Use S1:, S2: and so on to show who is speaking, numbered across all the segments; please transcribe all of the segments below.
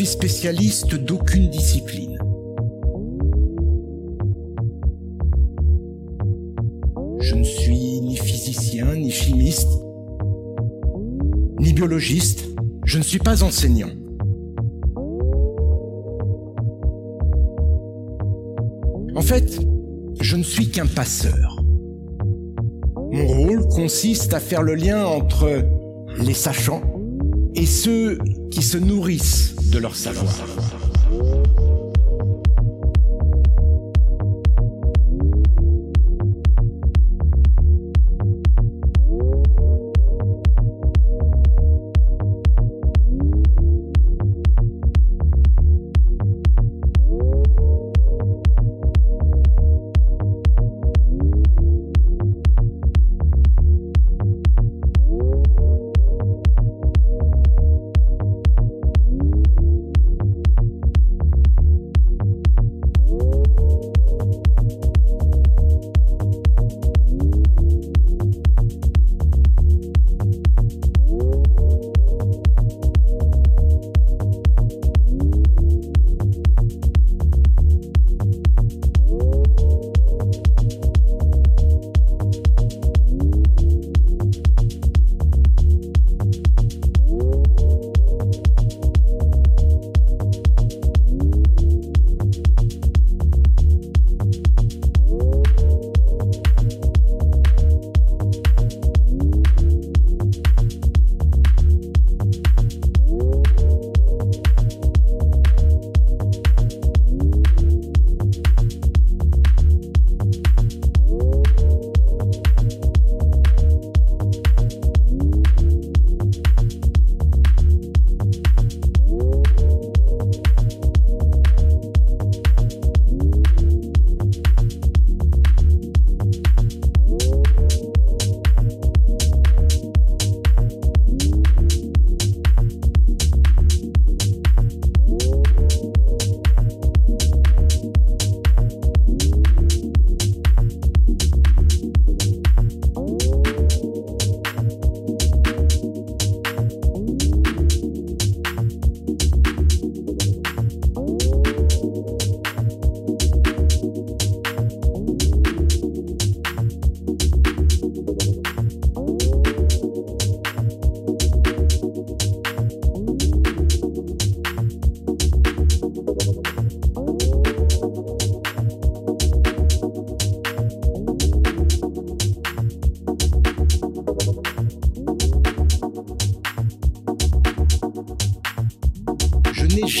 S1: Suis spécialiste d'aucune discipline. Je ne suis ni physicien, ni chimiste, ni biologiste. Je ne suis pas enseignant. En fait, je ne suis qu'un passeur. Mon rôle consiste à faire le lien entre les sachants et ceux qui se nourrissent de leur savoir.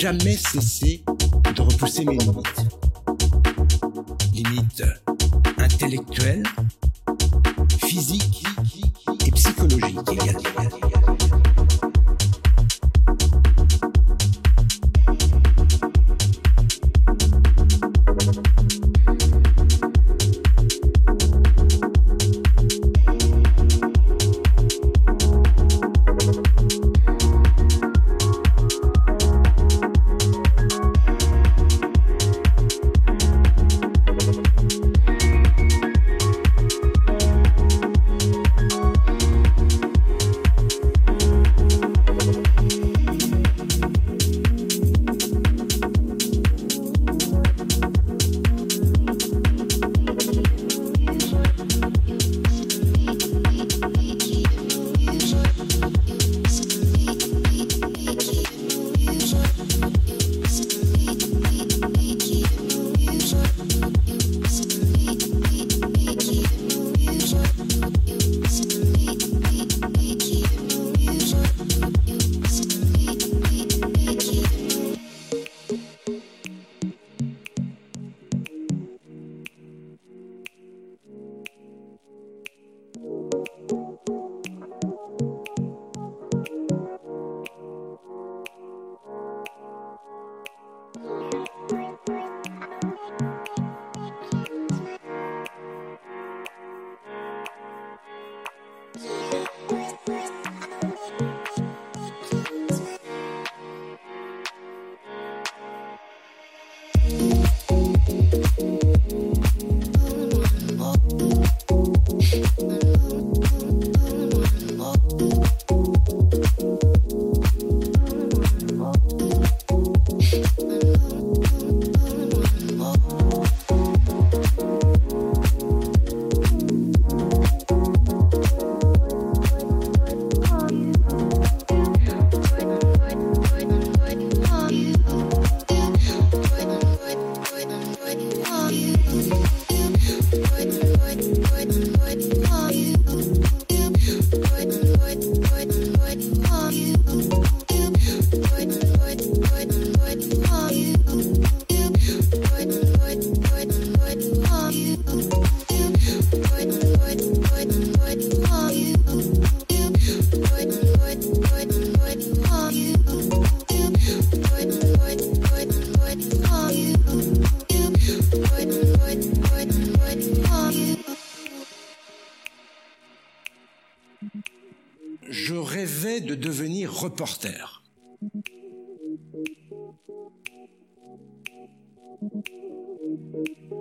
S1: Jamais cessé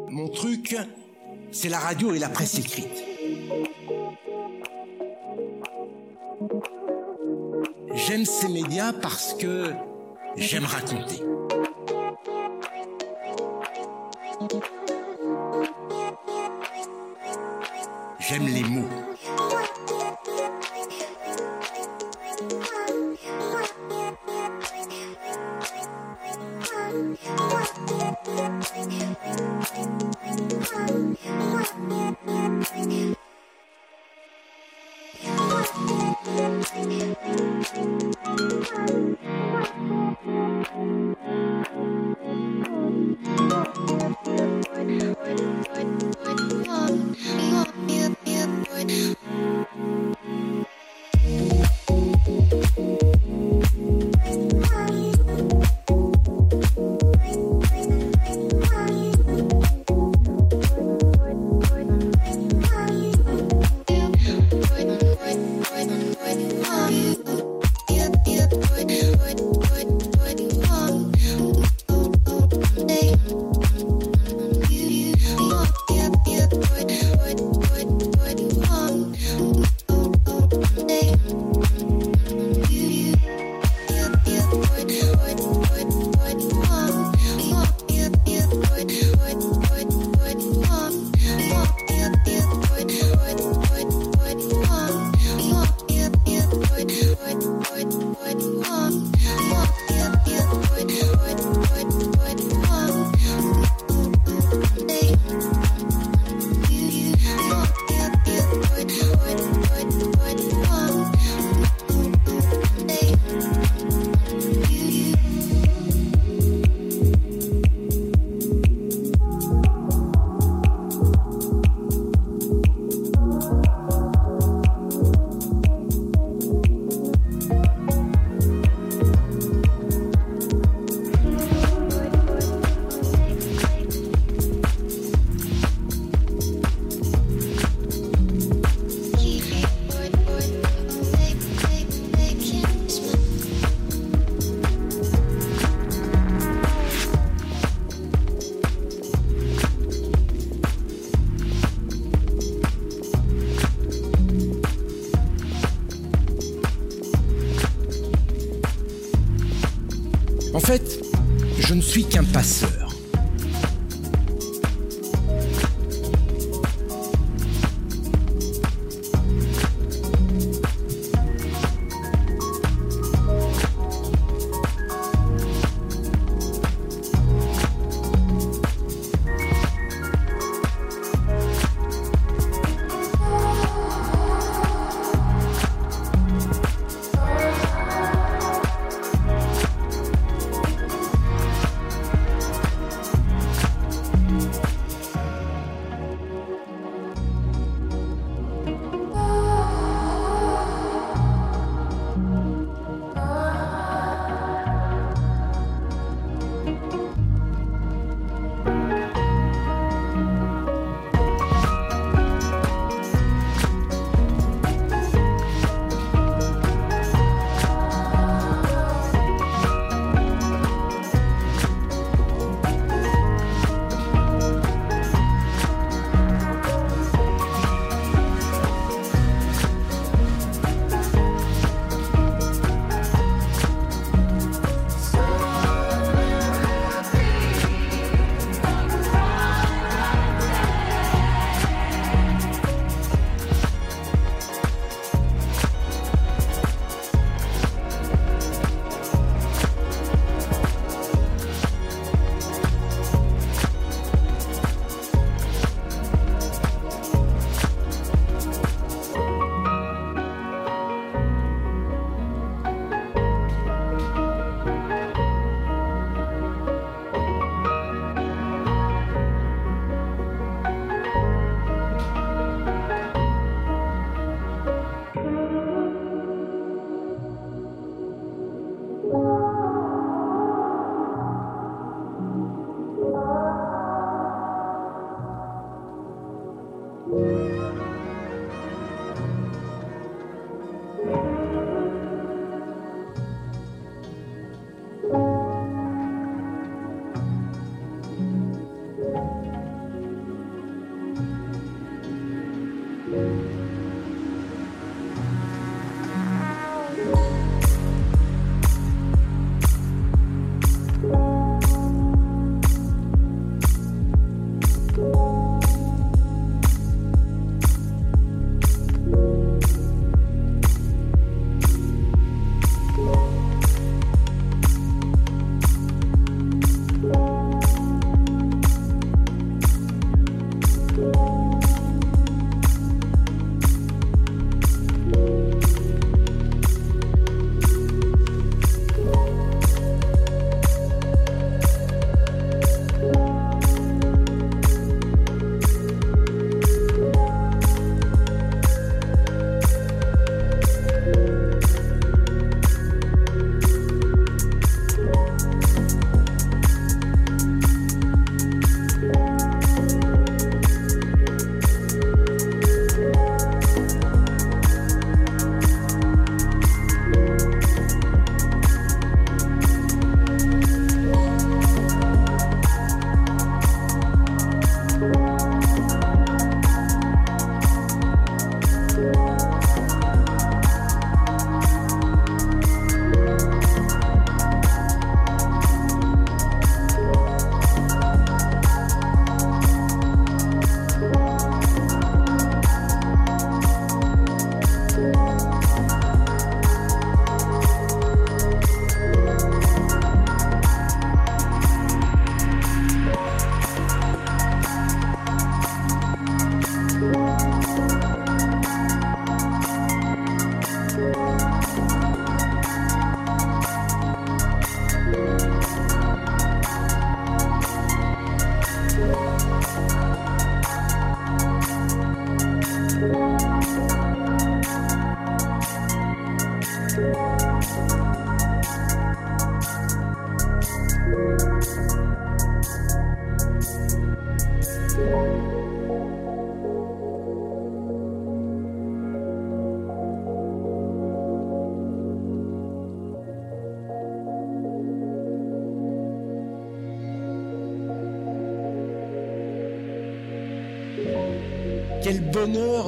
S1: Mon truc, c'est la radio et la presse écrite. J'aime ces médias parce que j'aime raconter. J'aime les mots.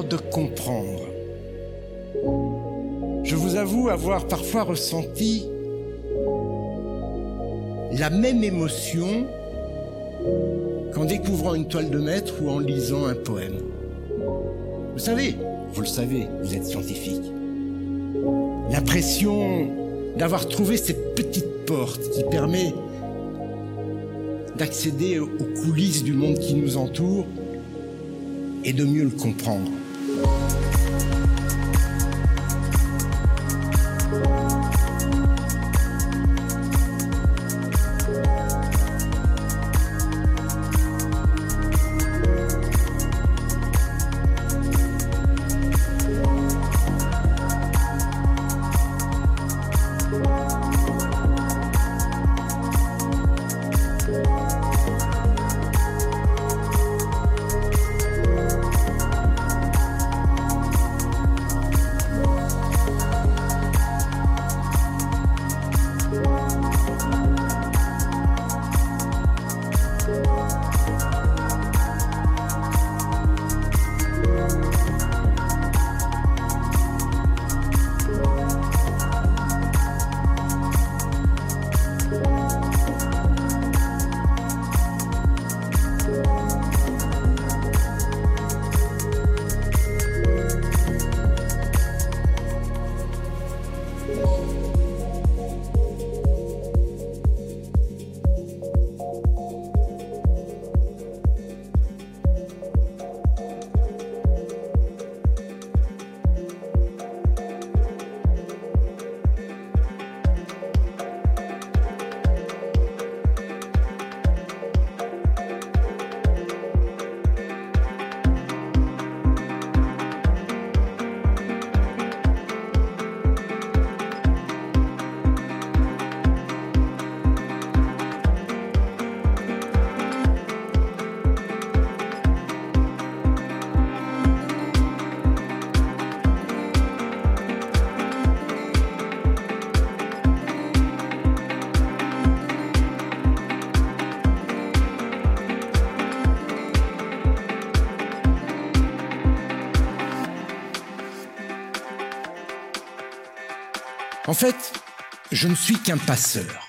S1: De comprendre. Je vous avoue avoir parfois ressenti la même émotion qu'en découvrant une toile de maître ou en lisant un poème. Vous savez, vous le savez, vous êtes scientifique. L'impression d'avoir trouvé cette petite porte qui permet d'accéder aux coulisses du monde qui nous entoure et de mieux le comprendre. Música En fait, je ne suis qu'un passeur.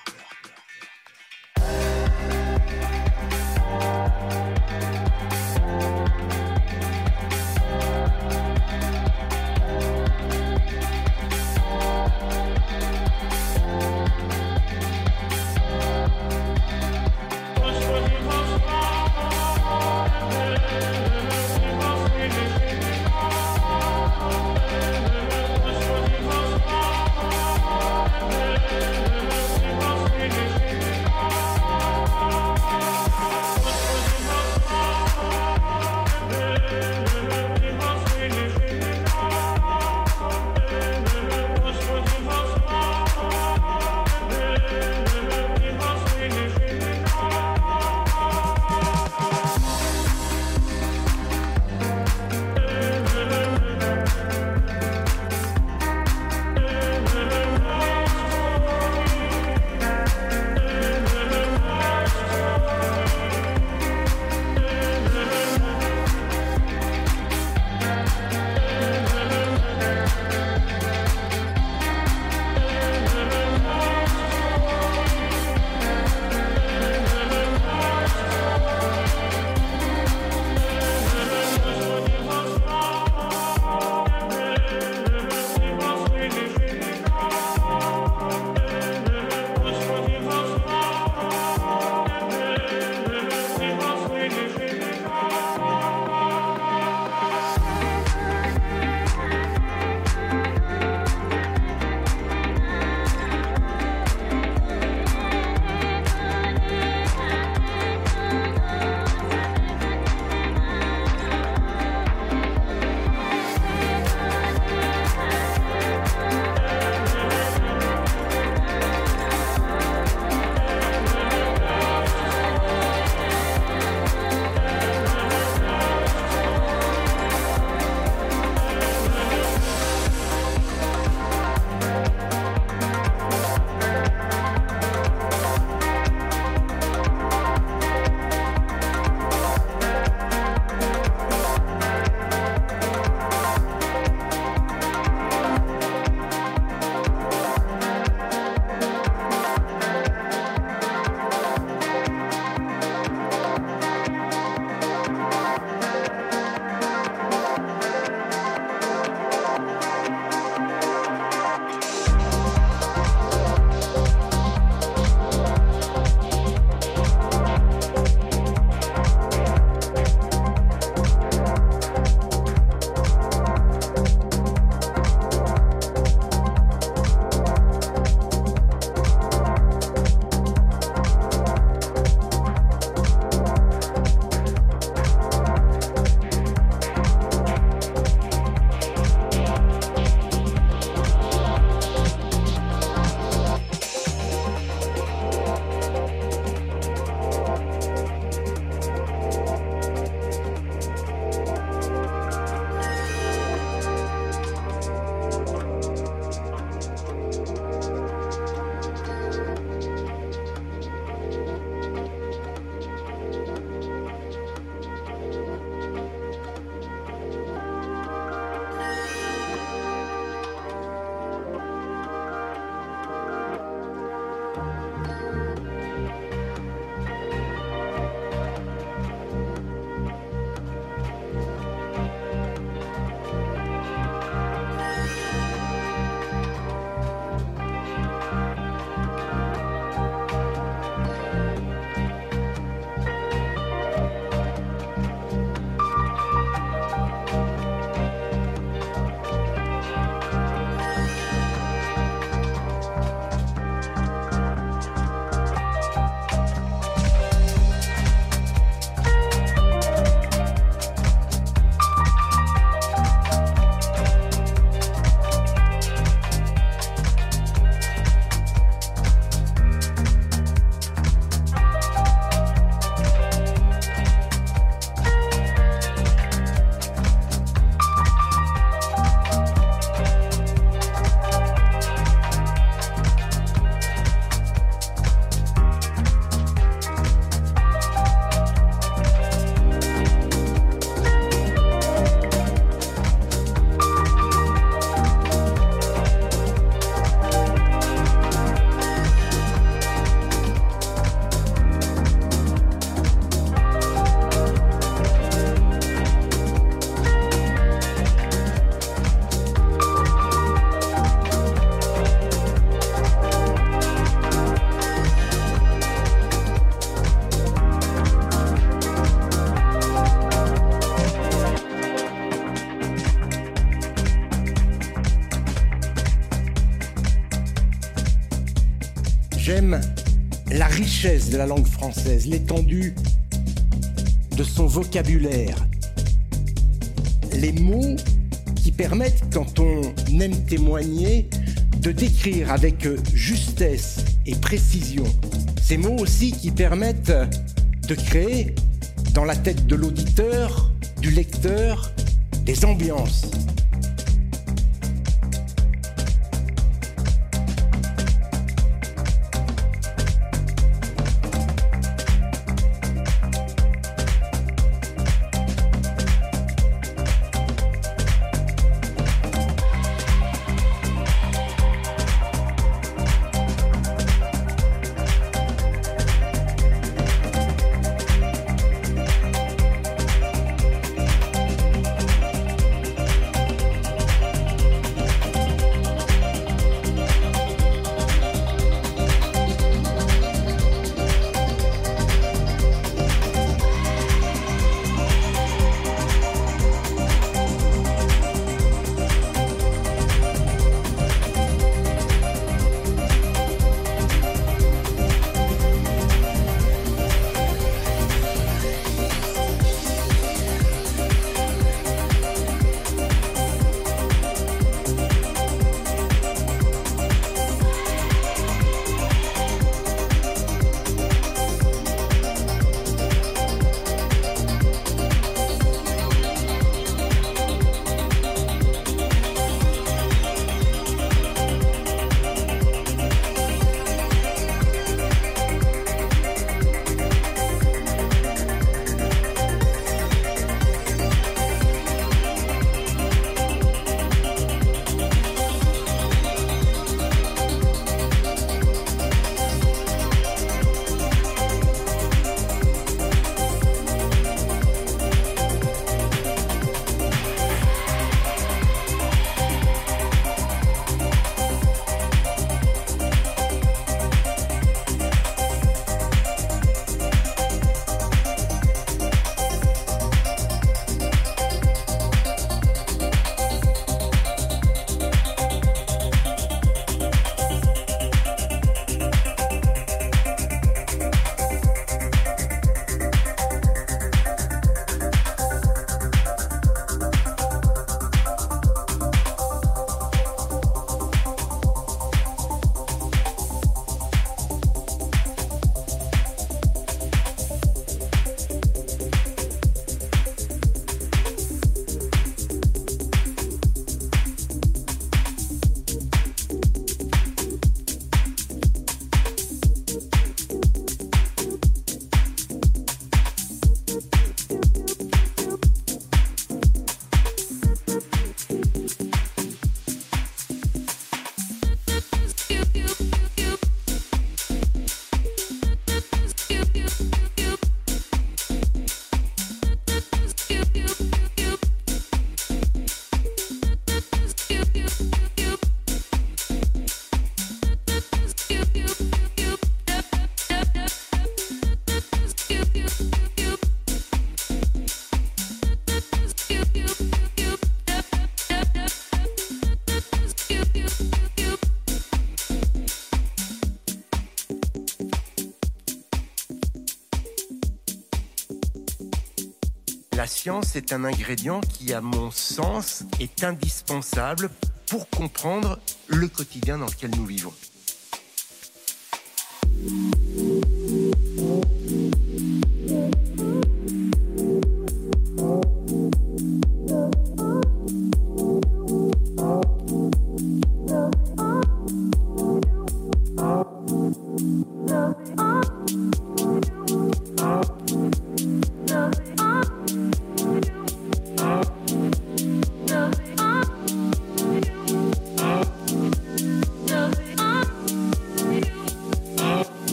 S1: De la langue française, l'étendue de son vocabulaire, les mots qui permettent, quand on aime témoigner, de décrire avec justesse et précision. Ces mots aussi qui permettent de créer dans la tête de l'auditeur, du lecteur, des ambiances. La science est un ingrédient qui, à mon sens, est indispensable pour comprendre le quotidien dans lequel nous vivons.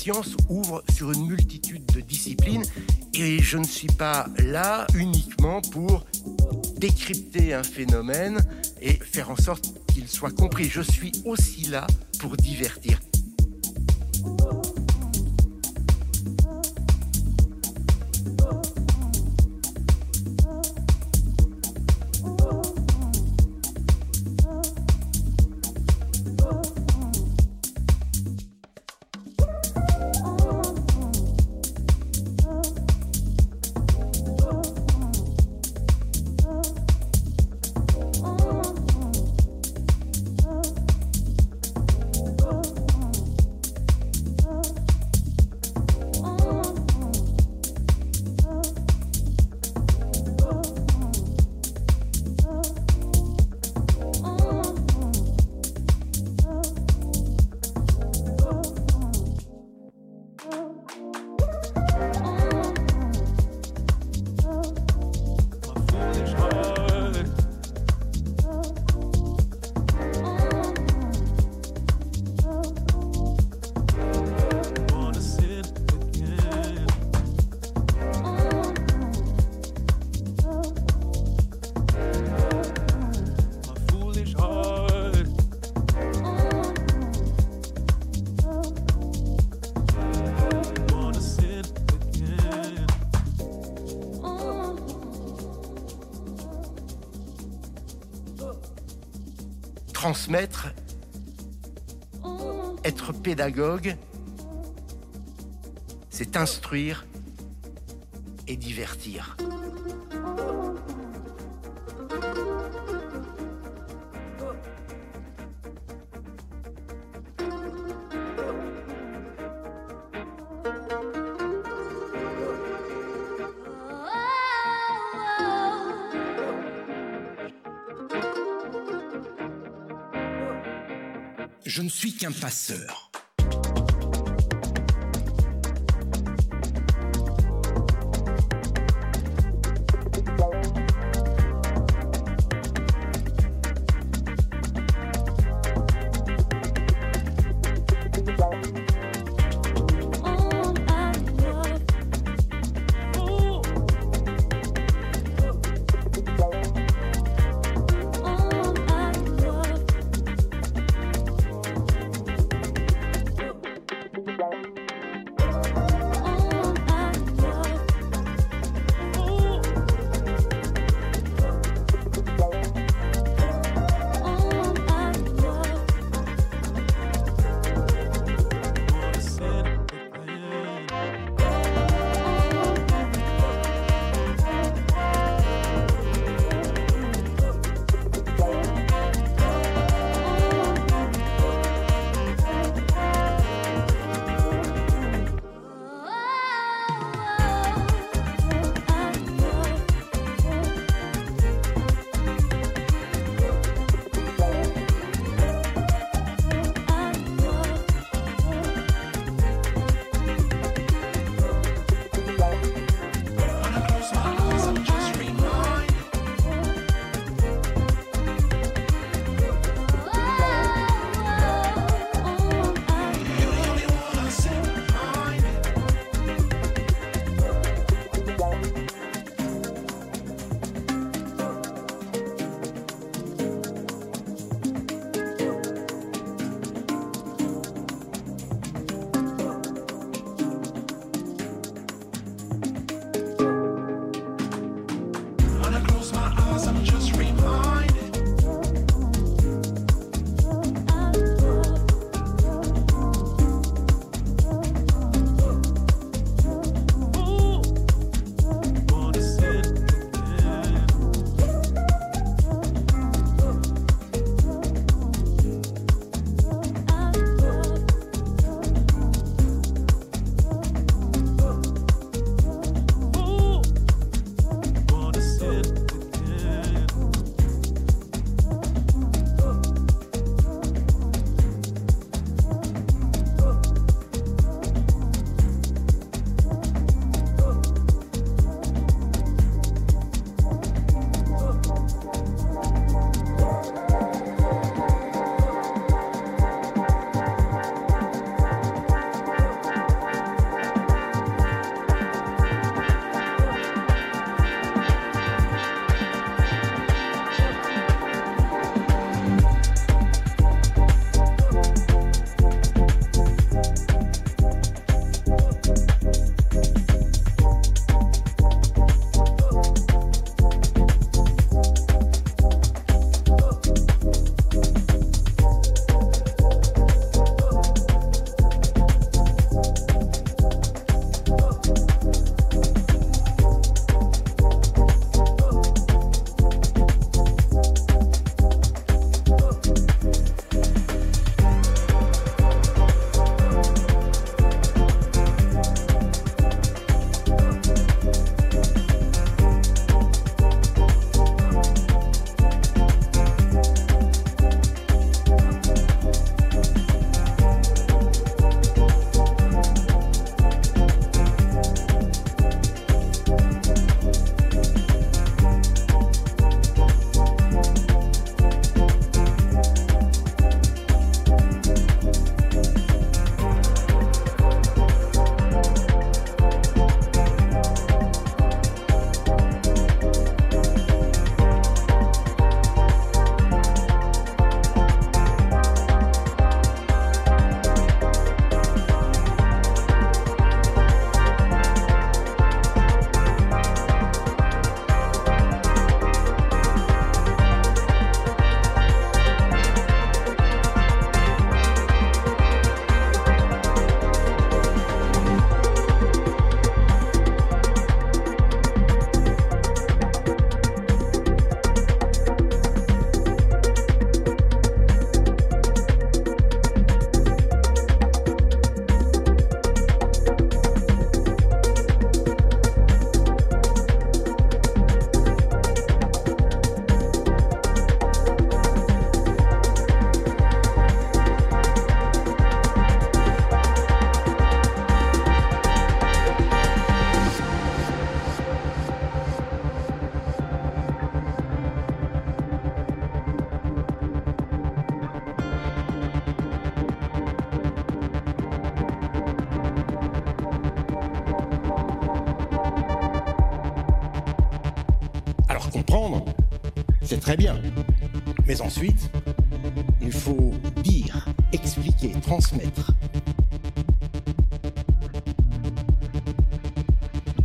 S1: Science ouvre sur une multitude de disciplines et je ne suis pas là uniquement pour décrypter un phénomène et faire en sorte qu'il soit compris. Je suis aussi là pour divertir. Transmettre, être pédagogue, c'est instruire et divertir.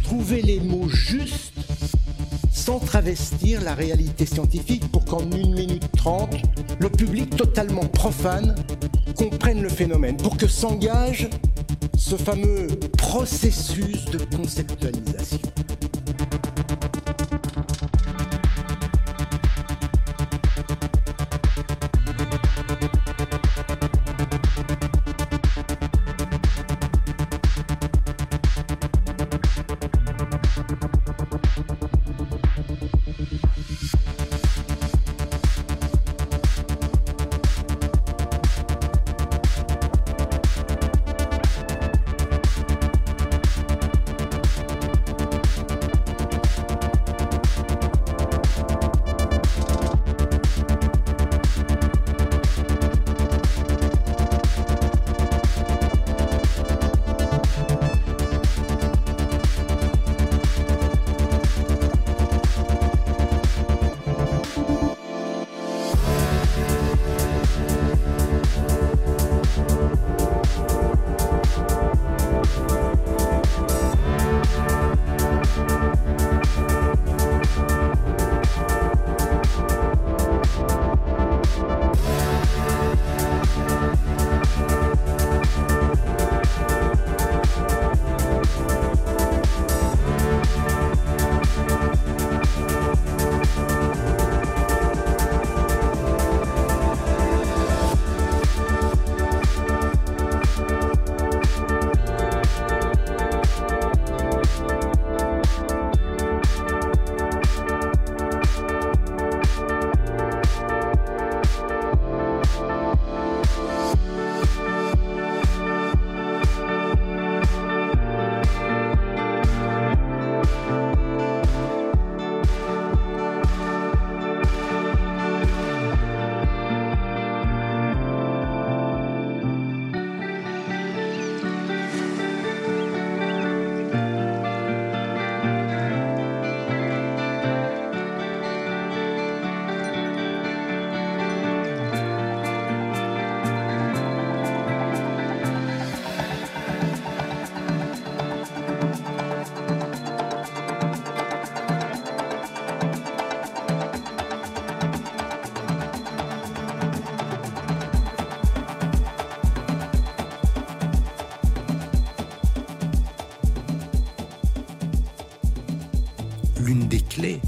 S1: Trouver les mots justes sans travestir la réalité scientifique pour qu'en une minute trente, le public totalement profane comprenne le phénomène, pour que s'engage ce fameux processus de conceptualisation.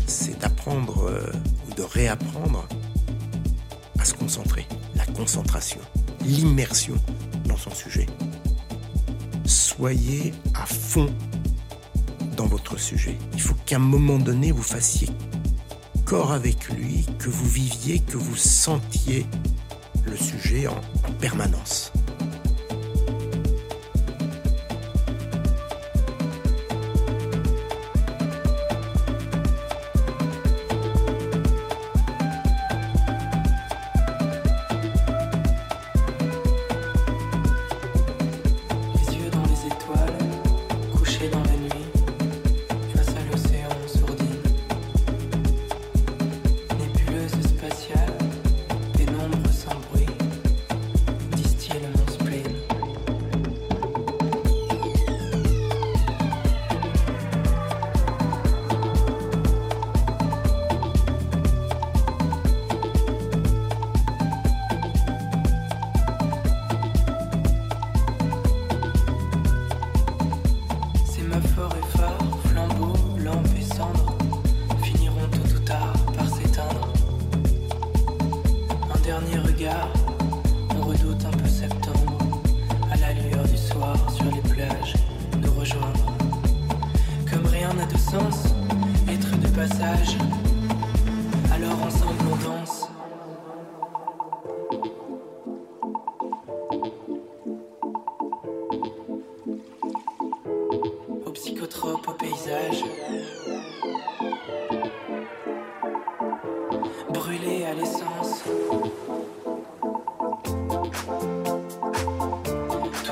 S2: C'est d'apprendre euh, ou de réapprendre à se concentrer. La concentration, l'immersion dans son sujet. Soyez à fond dans votre sujet. Il faut qu'à un moment donné, vous fassiez corps avec lui, que vous viviez, que vous sentiez le sujet en permanence.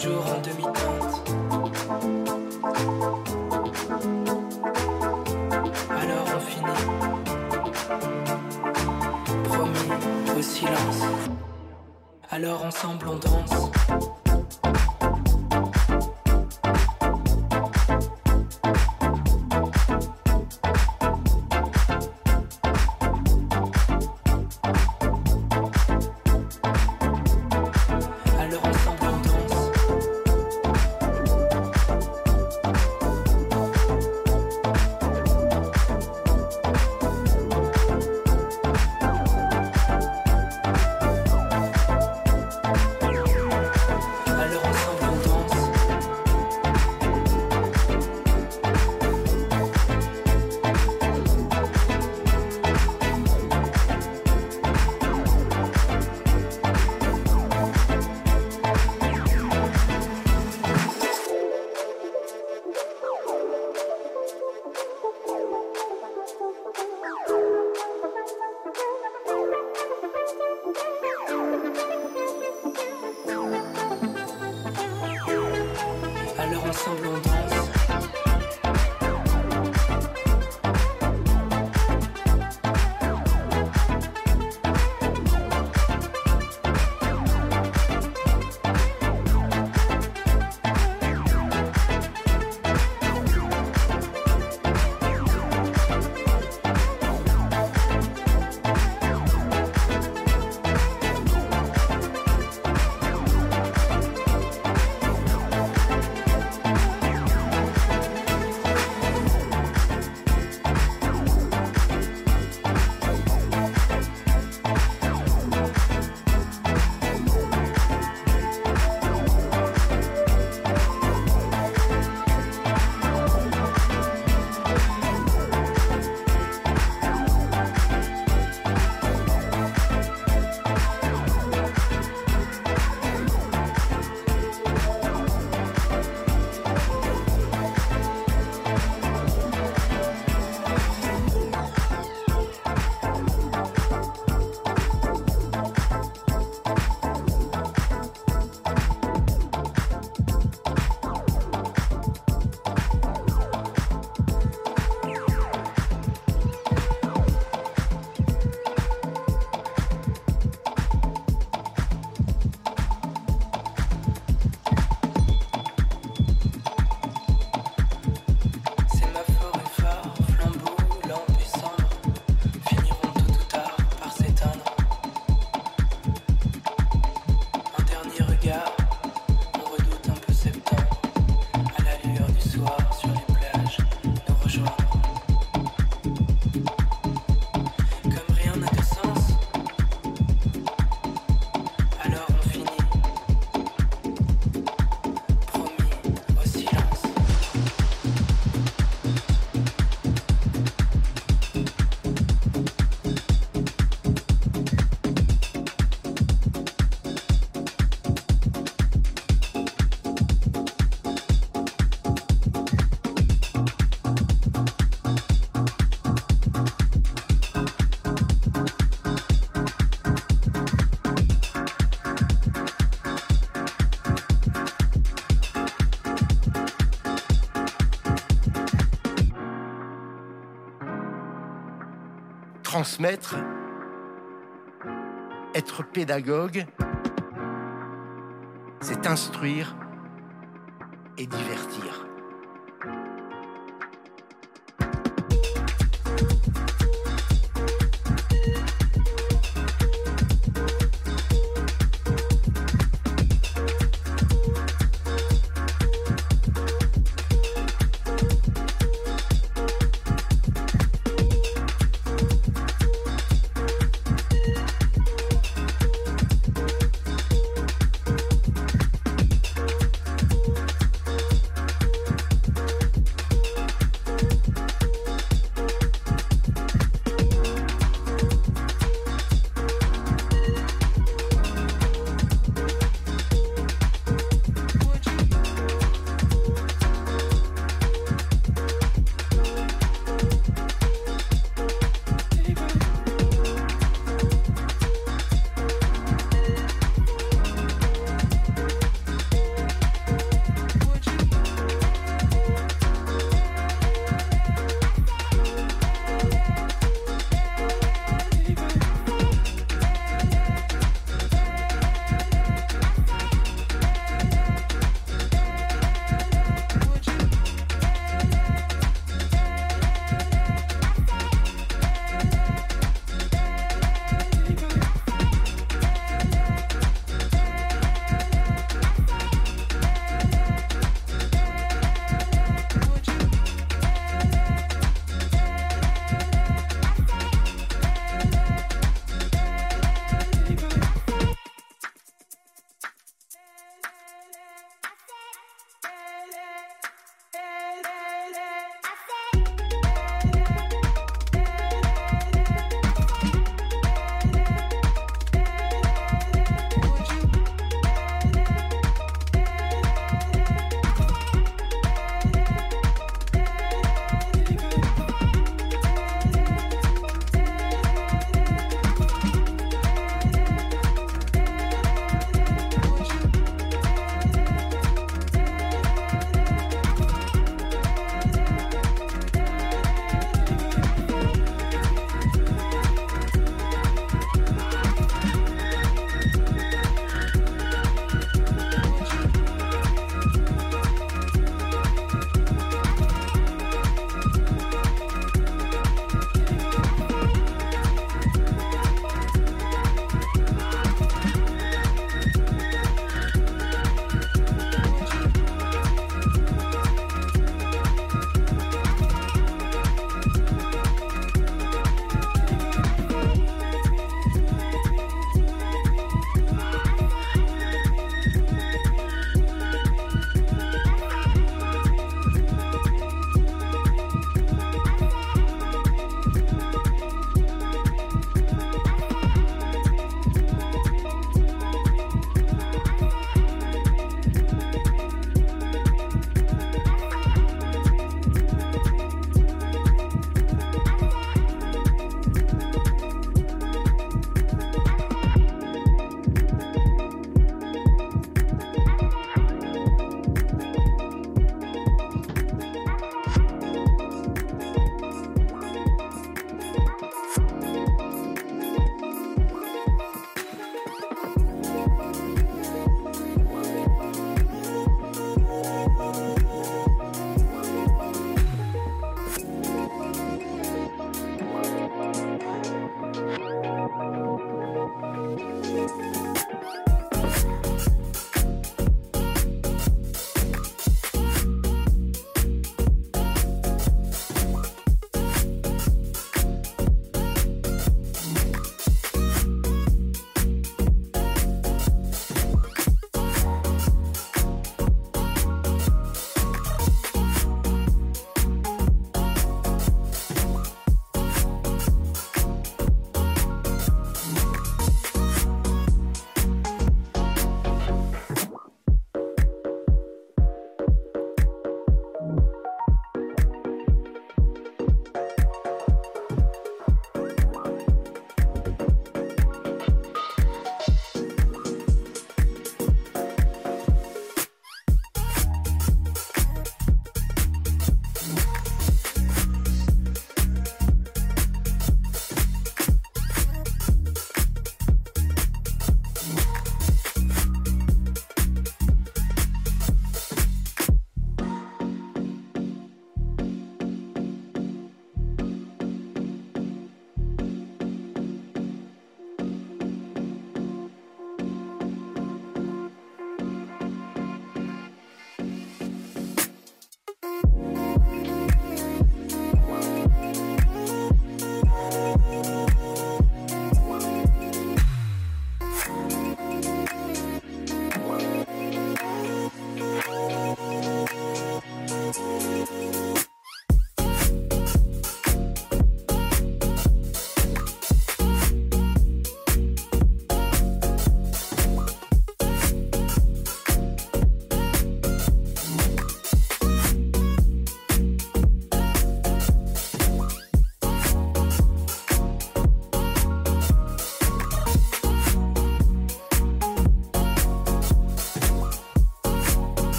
S2: toujours en demi-teinte.
S3: Alors on finit, promis au
S2: silence. Alors ensemble on danse.
S1: Être pédagogue, c'est instruire et divertir.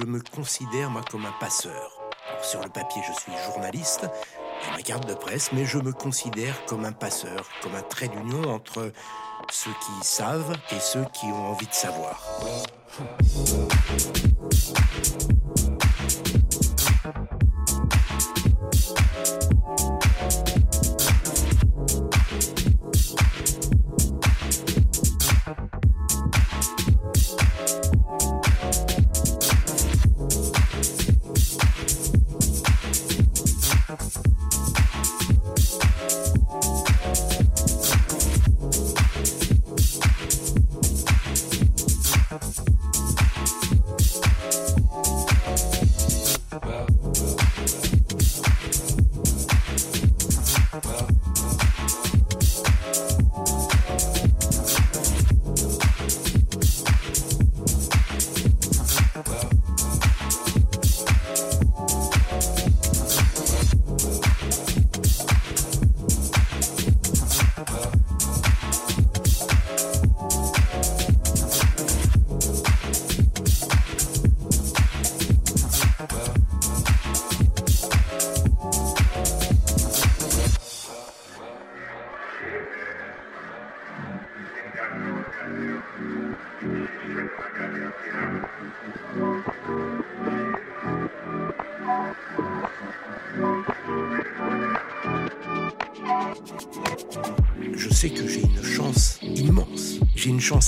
S1: Je me considère, moi, comme un passeur. sur le papier, je suis journaliste, j'ai ma carte de presse, mais je me considère comme un passeur, comme un trait d'union entre ceux qui savent et ceux qui ont envie de savoir.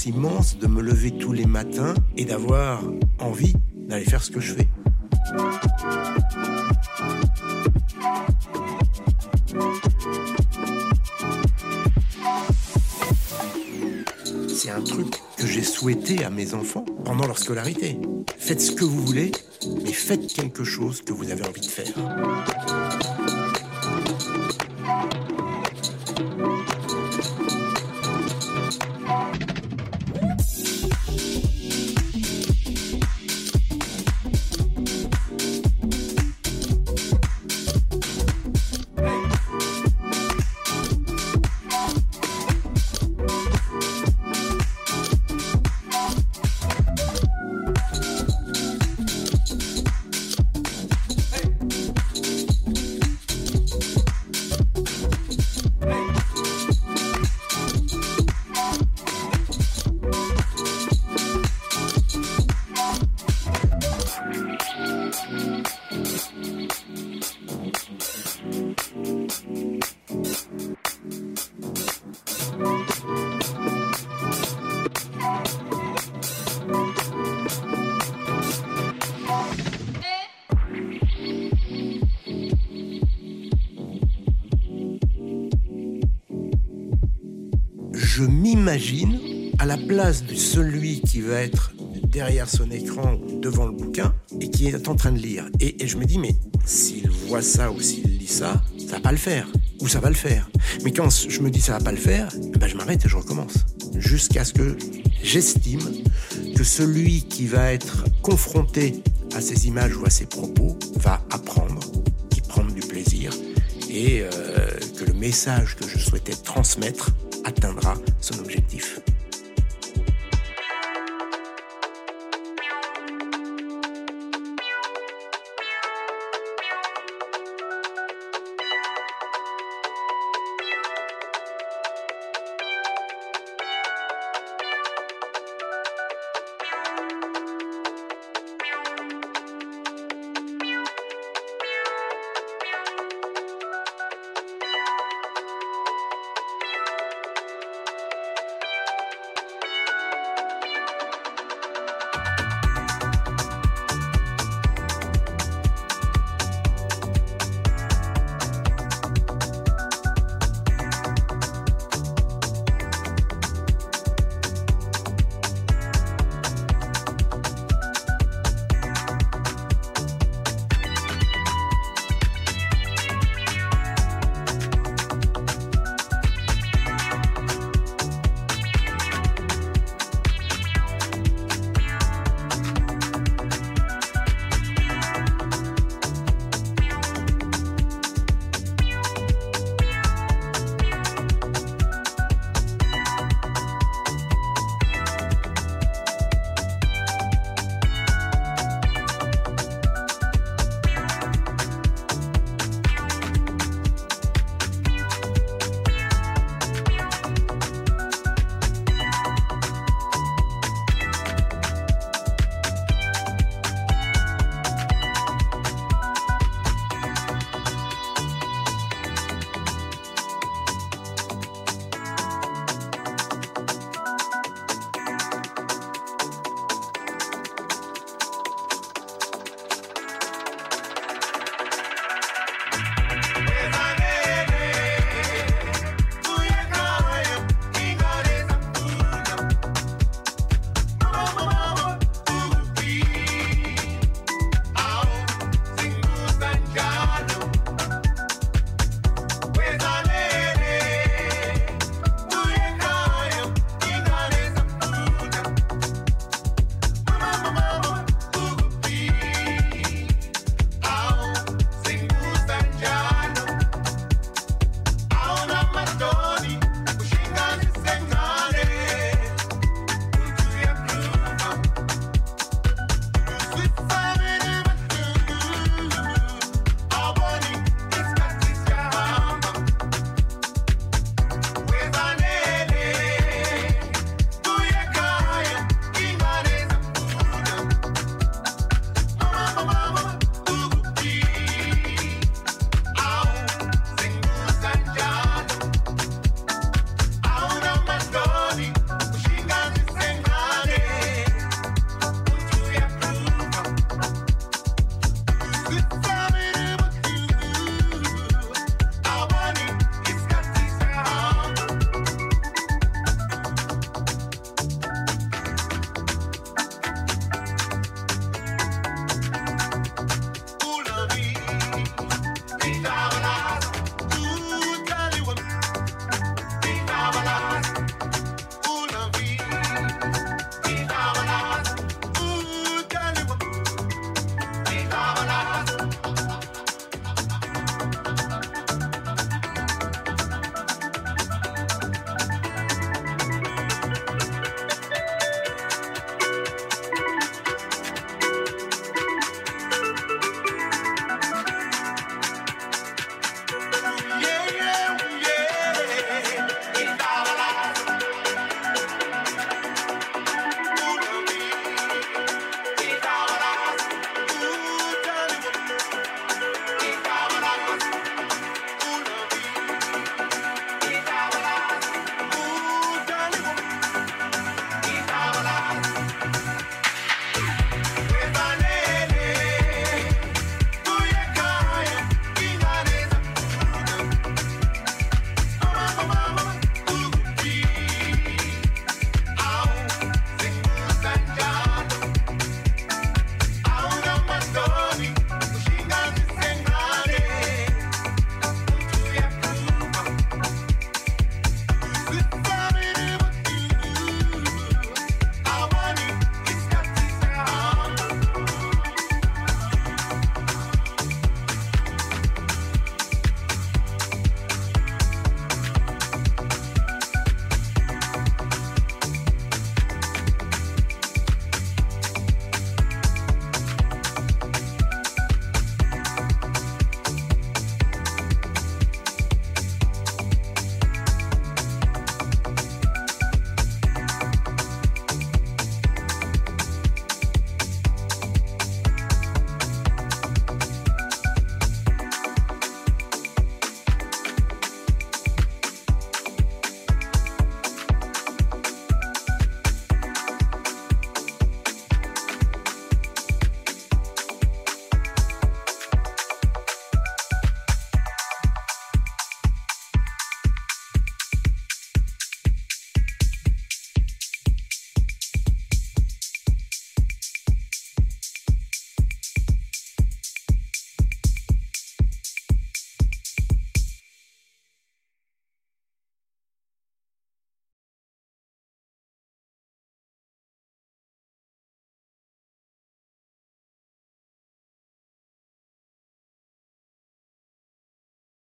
S1: Immense de me lever tous les matins et d'avoir envie d'aller faire ce que je fais. C'est un truc que j'ai souhaité à mes enfants pendant leur scolarité. Faites ce que vous voulez, mais faites quelque chose que vous avez envie de faire. De celui qui va être derrière son écran, devant le bouquin, et qui est en train de lire. Et, je me dis, mais s'il voit ça ou s'il lit ça, ça va pas le faire. Ou ça va le faire. Mais quand je me dis ça va pas le faire, ben je m'arrête et je recommence. Jusqu'à ce que j'estime que celui qui va être confronté à ces images ou à ces propos va apprendre, y prendre du plaisir, et euh, que le message que je souhaitais transmettre atteindra son objectif.